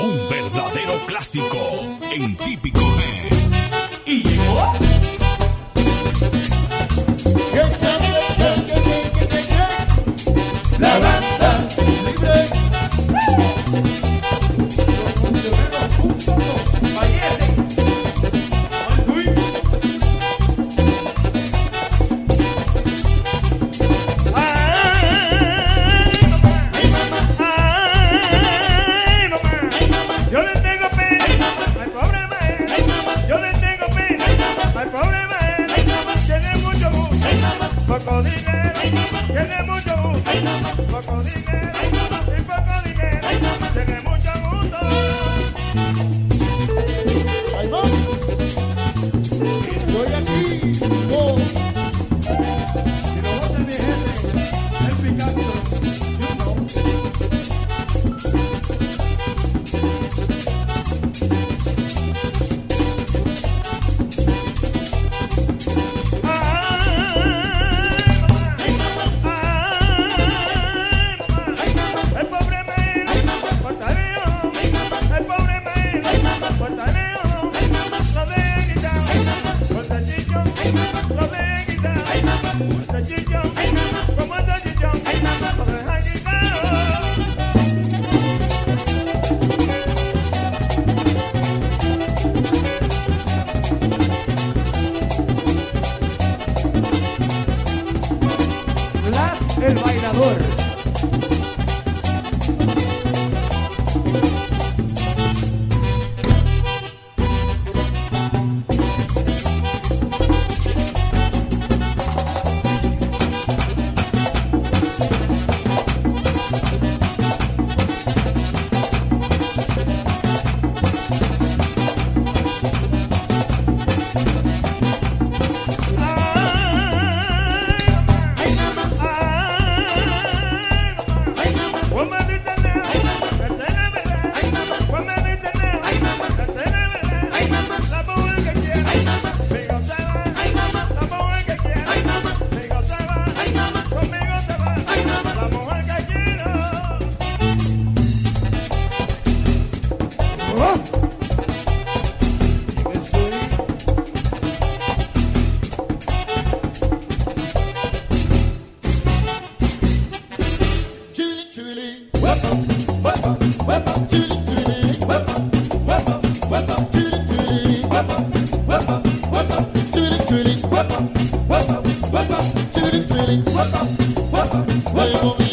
Un verdadero clásico en típico G. ¿Y yo? Whoop up, whoop up, whoop up,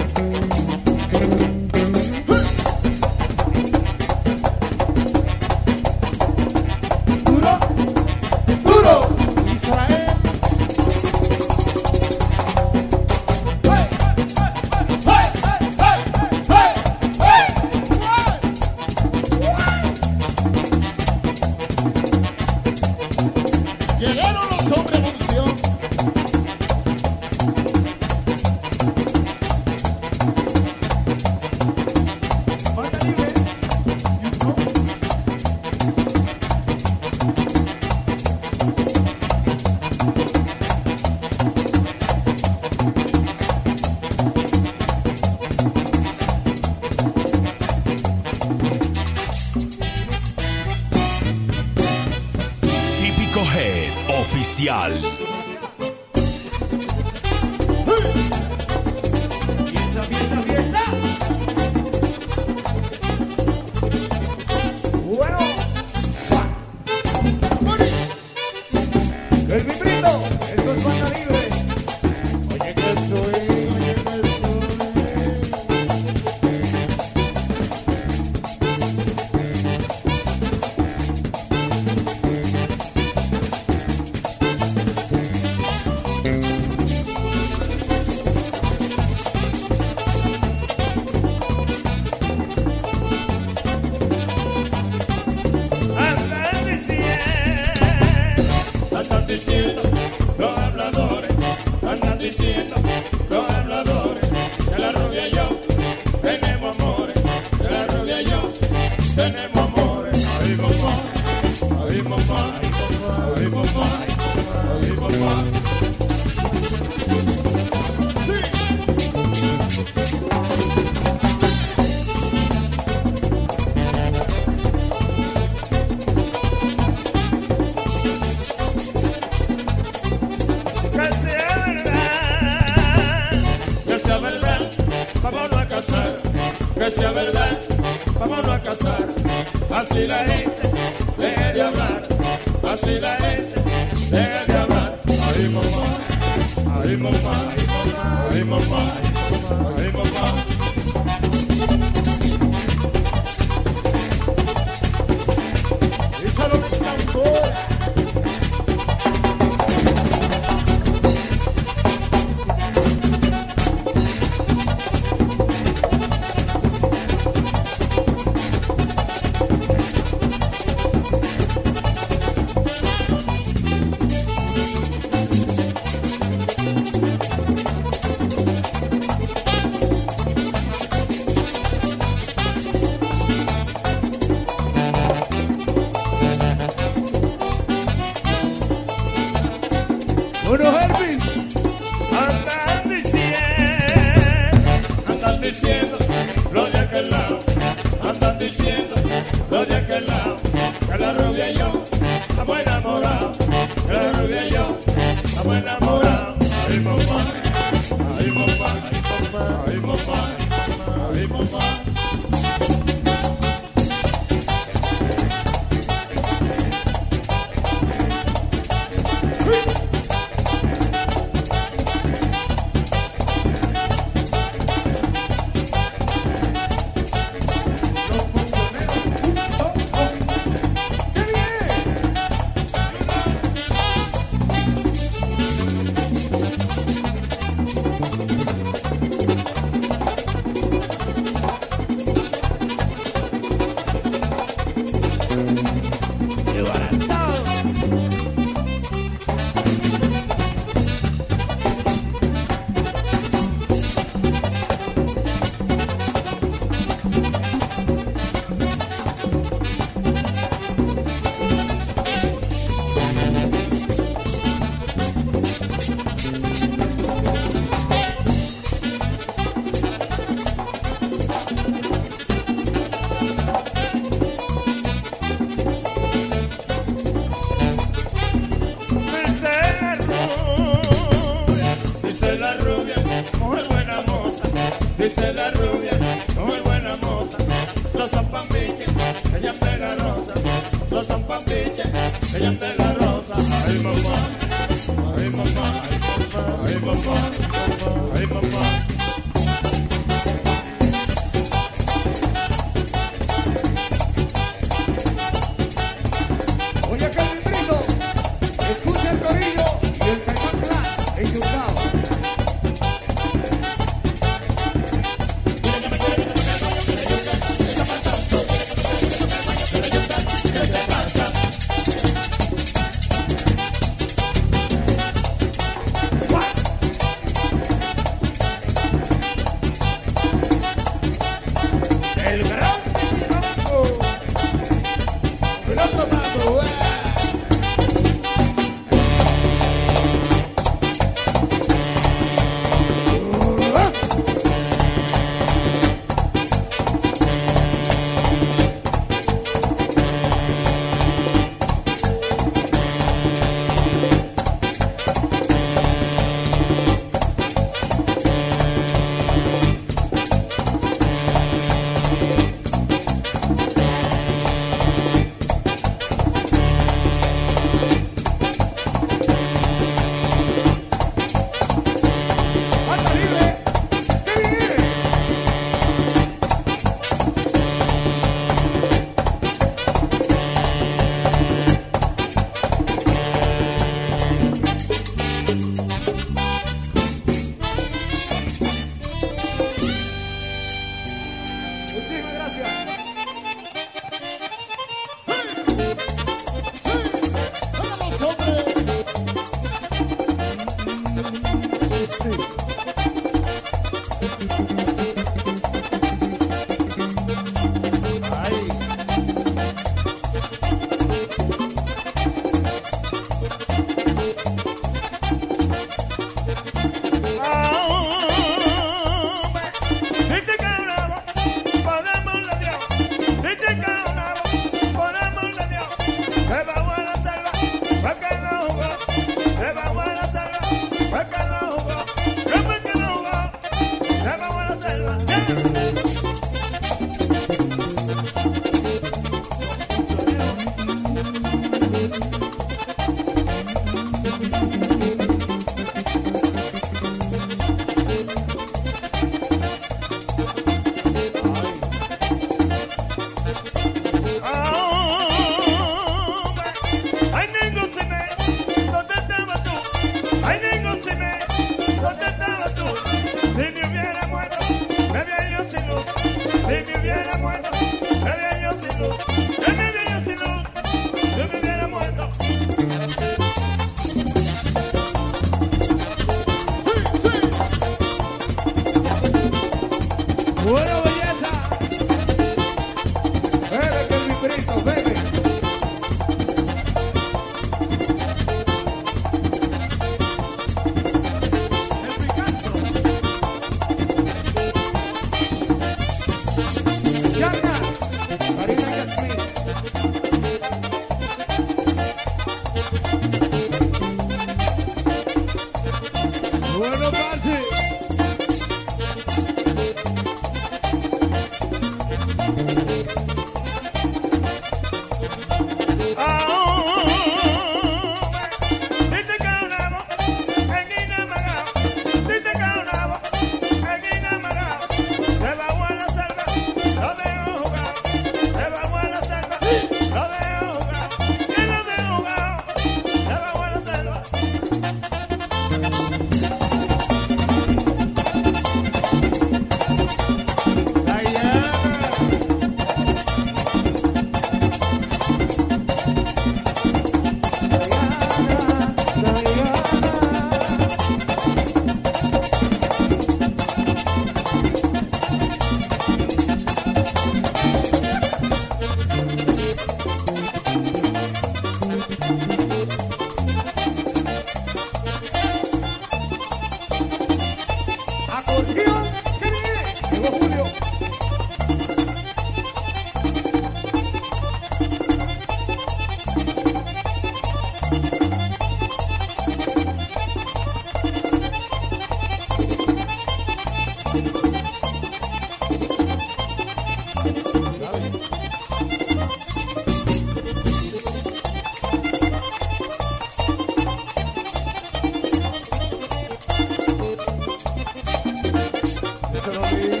personally.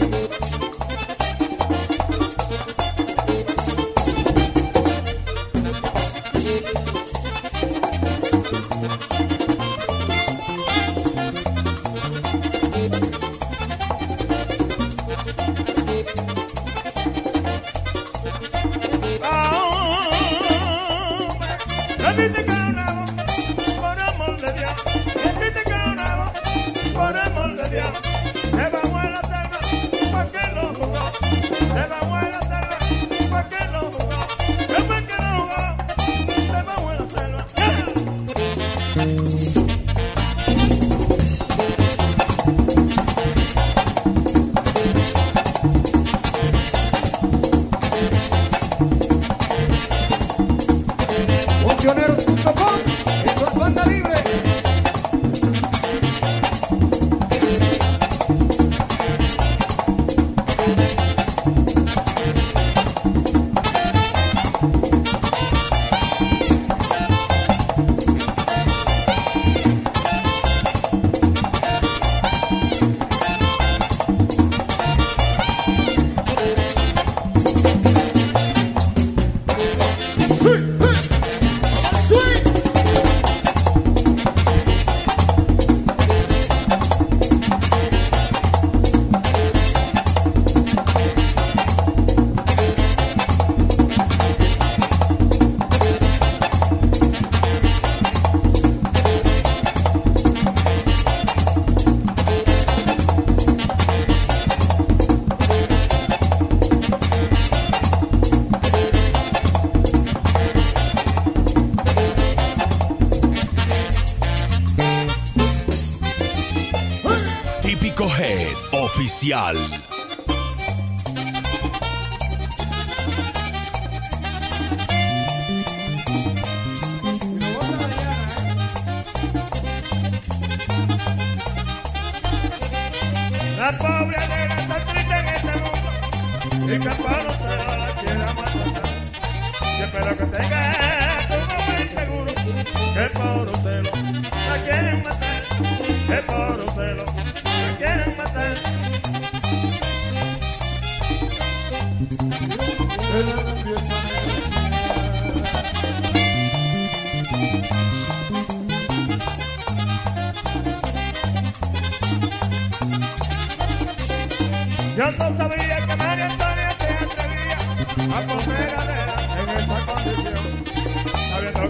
Oficial.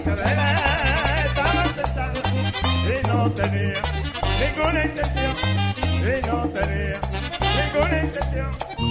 que bebé estaba sentado y no tenía ninguna intención, y no tenía ninguna intención.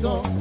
Go.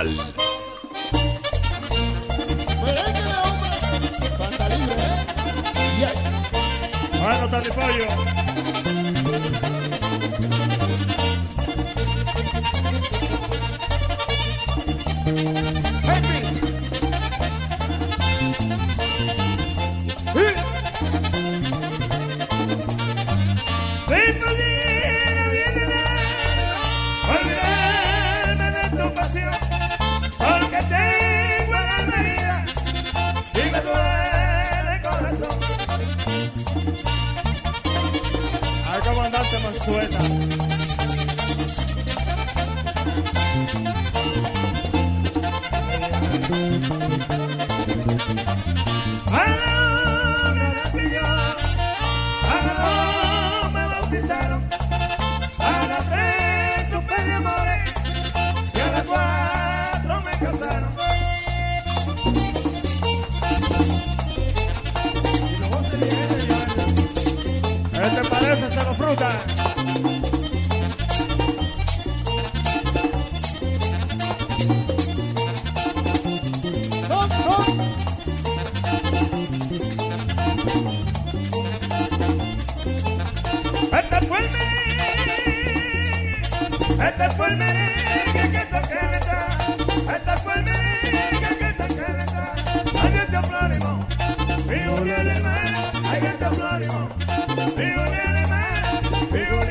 Oficial. Vivo ni alemán.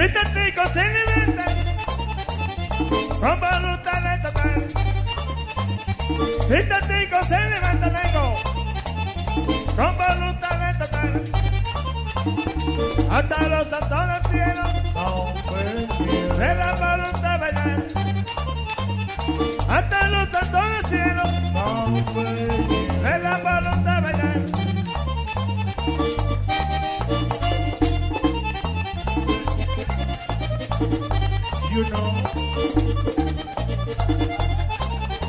Siéntate con celebenta, con voluntad de tocar. Siéntate con celebenta, tengo, con voluntad de. Hasta los you know.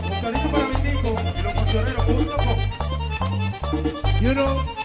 Un cariño para mi tico y los cancioneros.com. You know.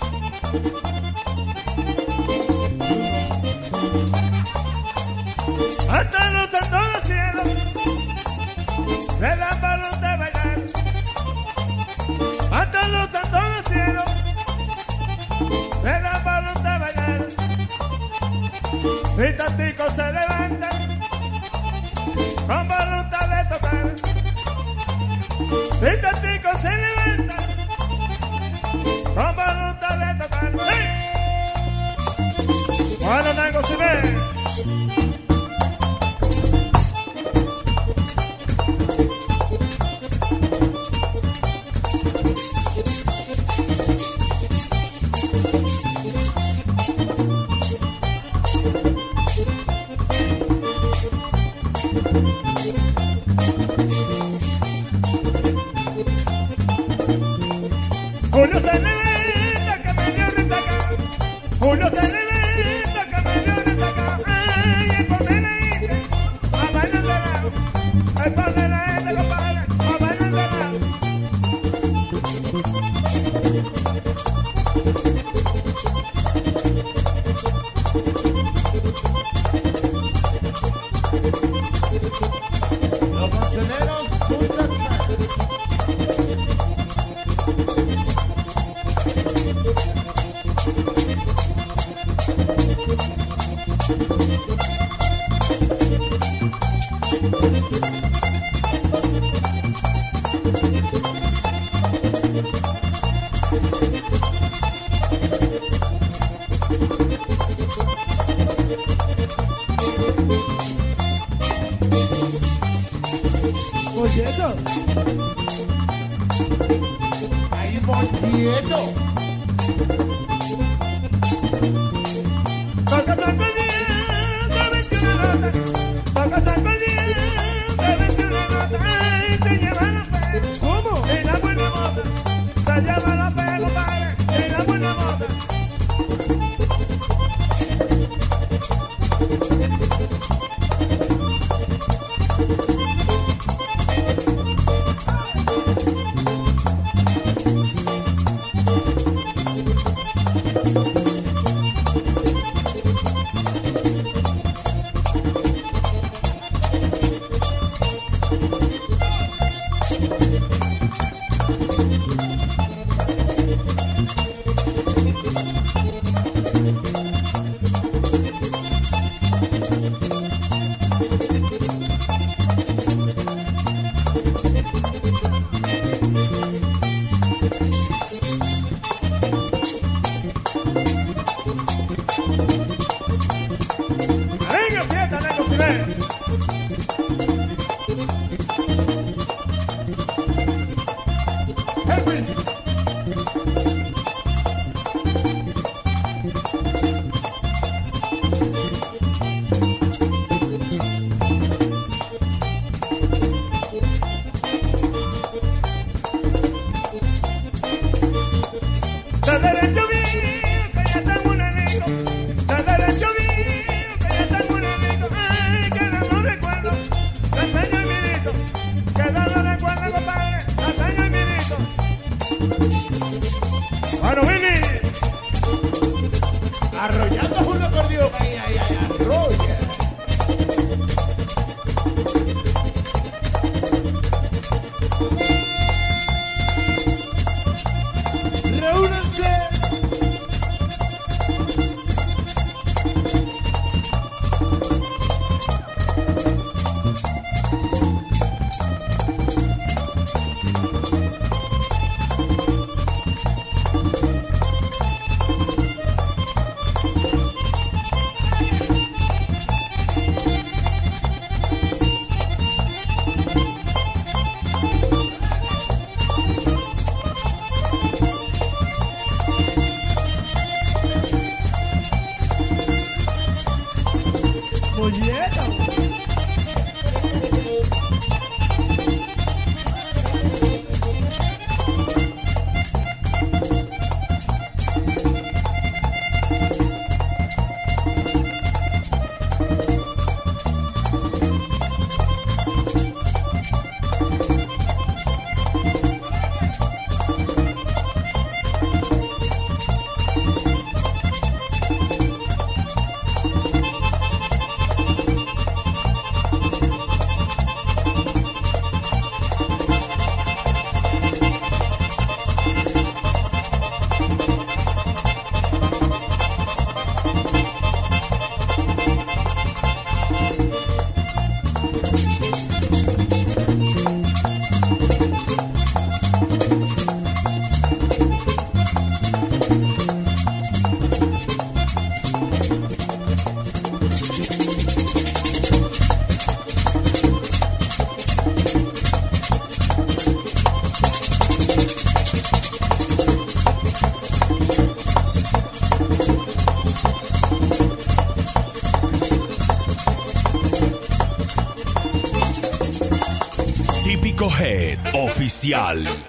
Oficial.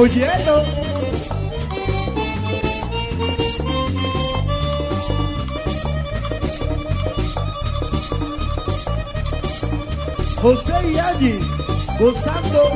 Molleno. José y Angie, gozando.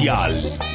Mondial.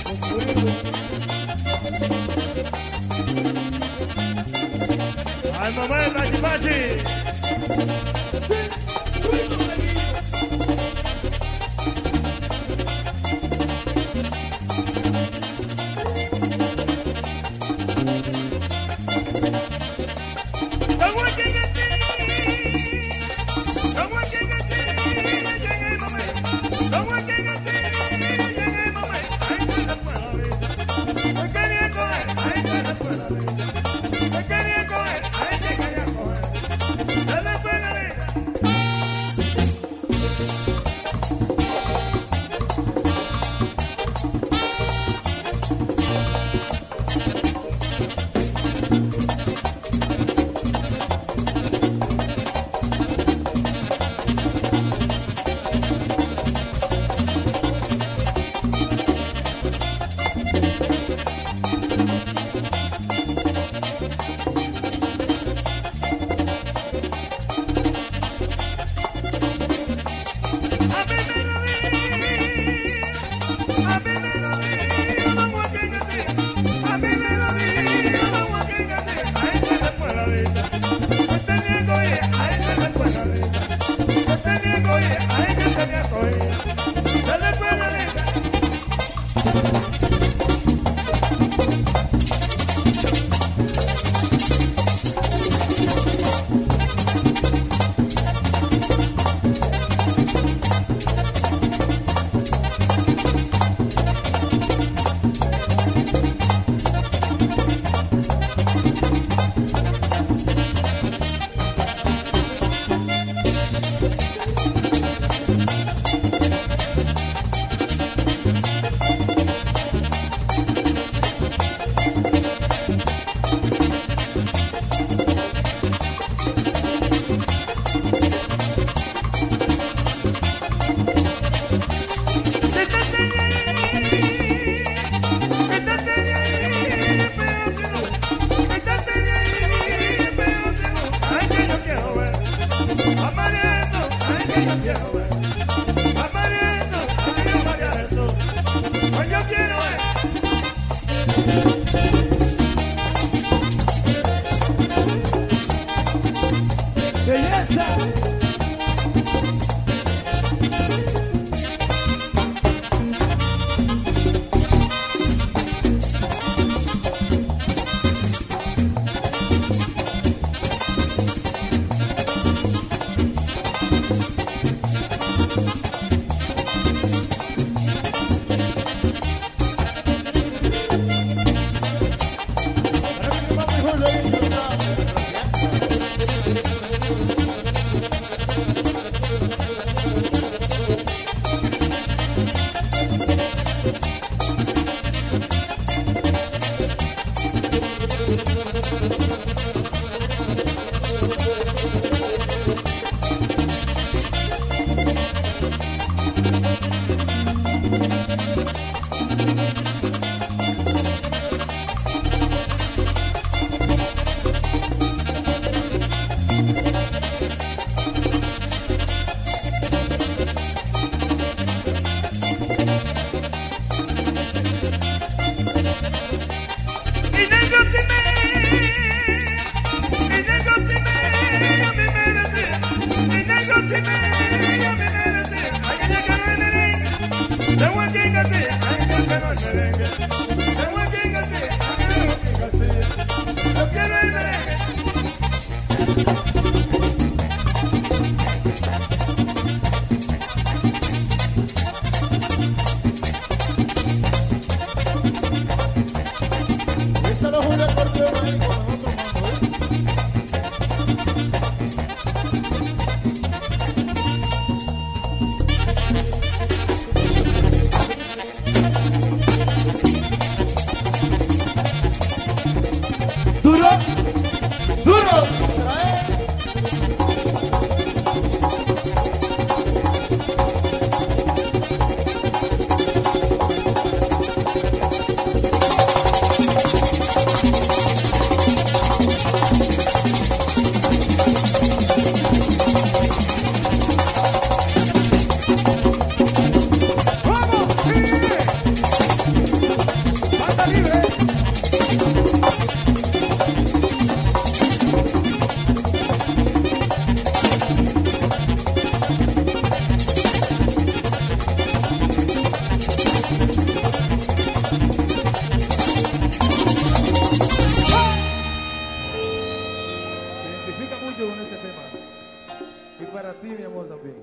Para ti, mi amor, también.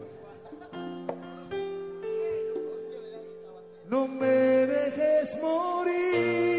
No me dejes morir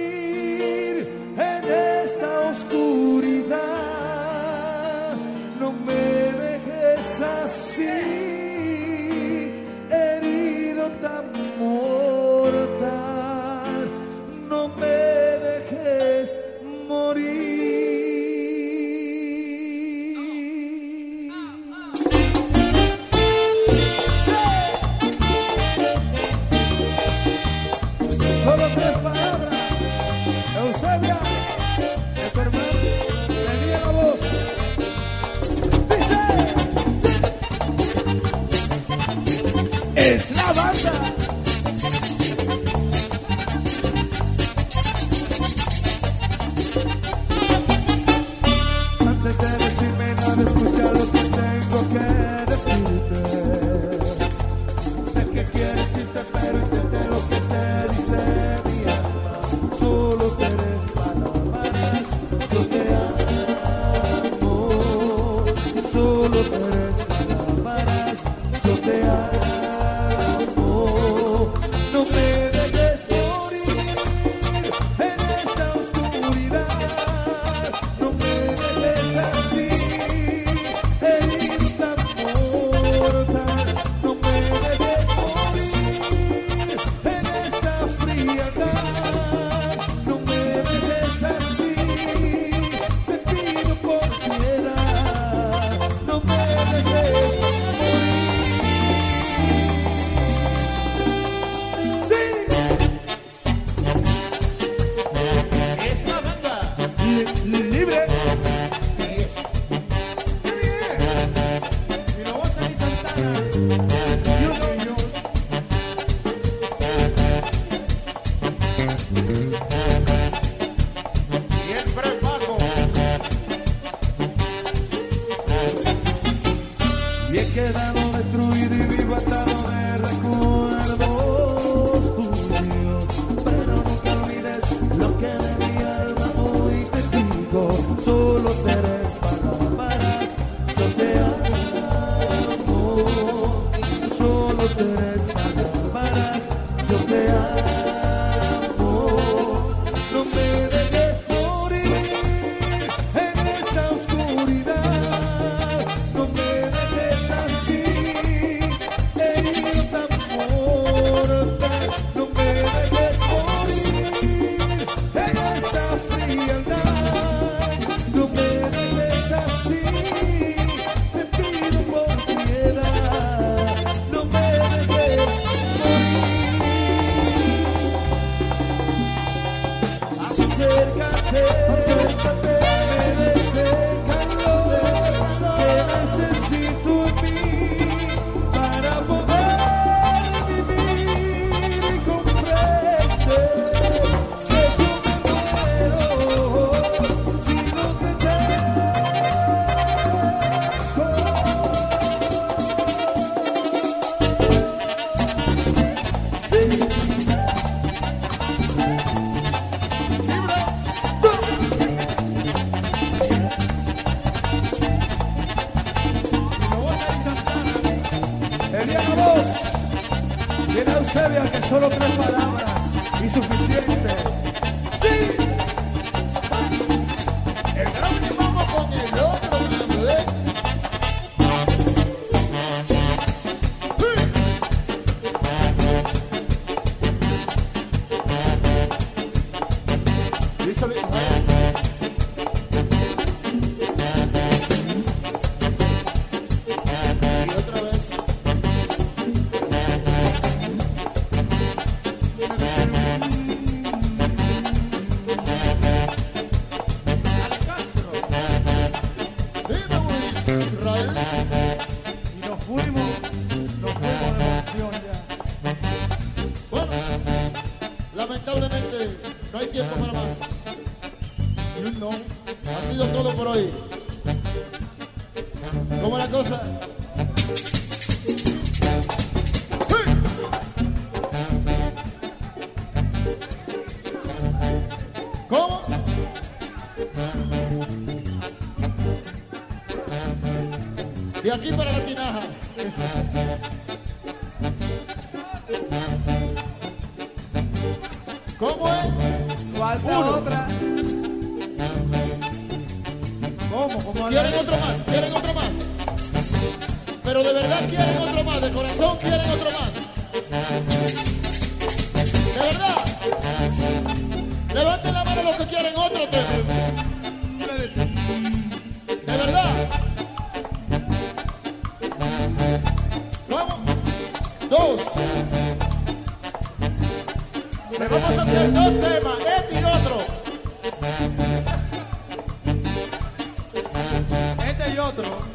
ったの